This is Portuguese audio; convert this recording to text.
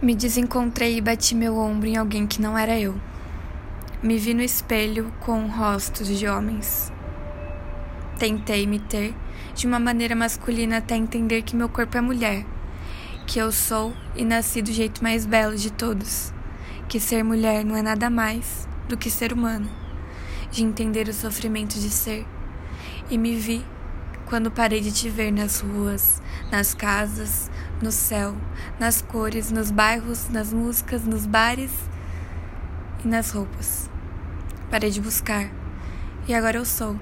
Me desencontrei e bati meu ombro em alguém que não era eu. Me vi no espelho com rostos de homens. Tentei me ter de uma maneira masculina até entender que meu corpo é mulher, que eu sou e nasci do jeito mais belo de todos, que ser mulher não é nada mais do que ser humano, de entender o sofrimento de ser. E me vi quando parei de te ver nas ruas, nas casas, no céu, nas cores, nos bairros, nas músicas, nos bares e nas roupas. Parei de buscar e agora eu sou.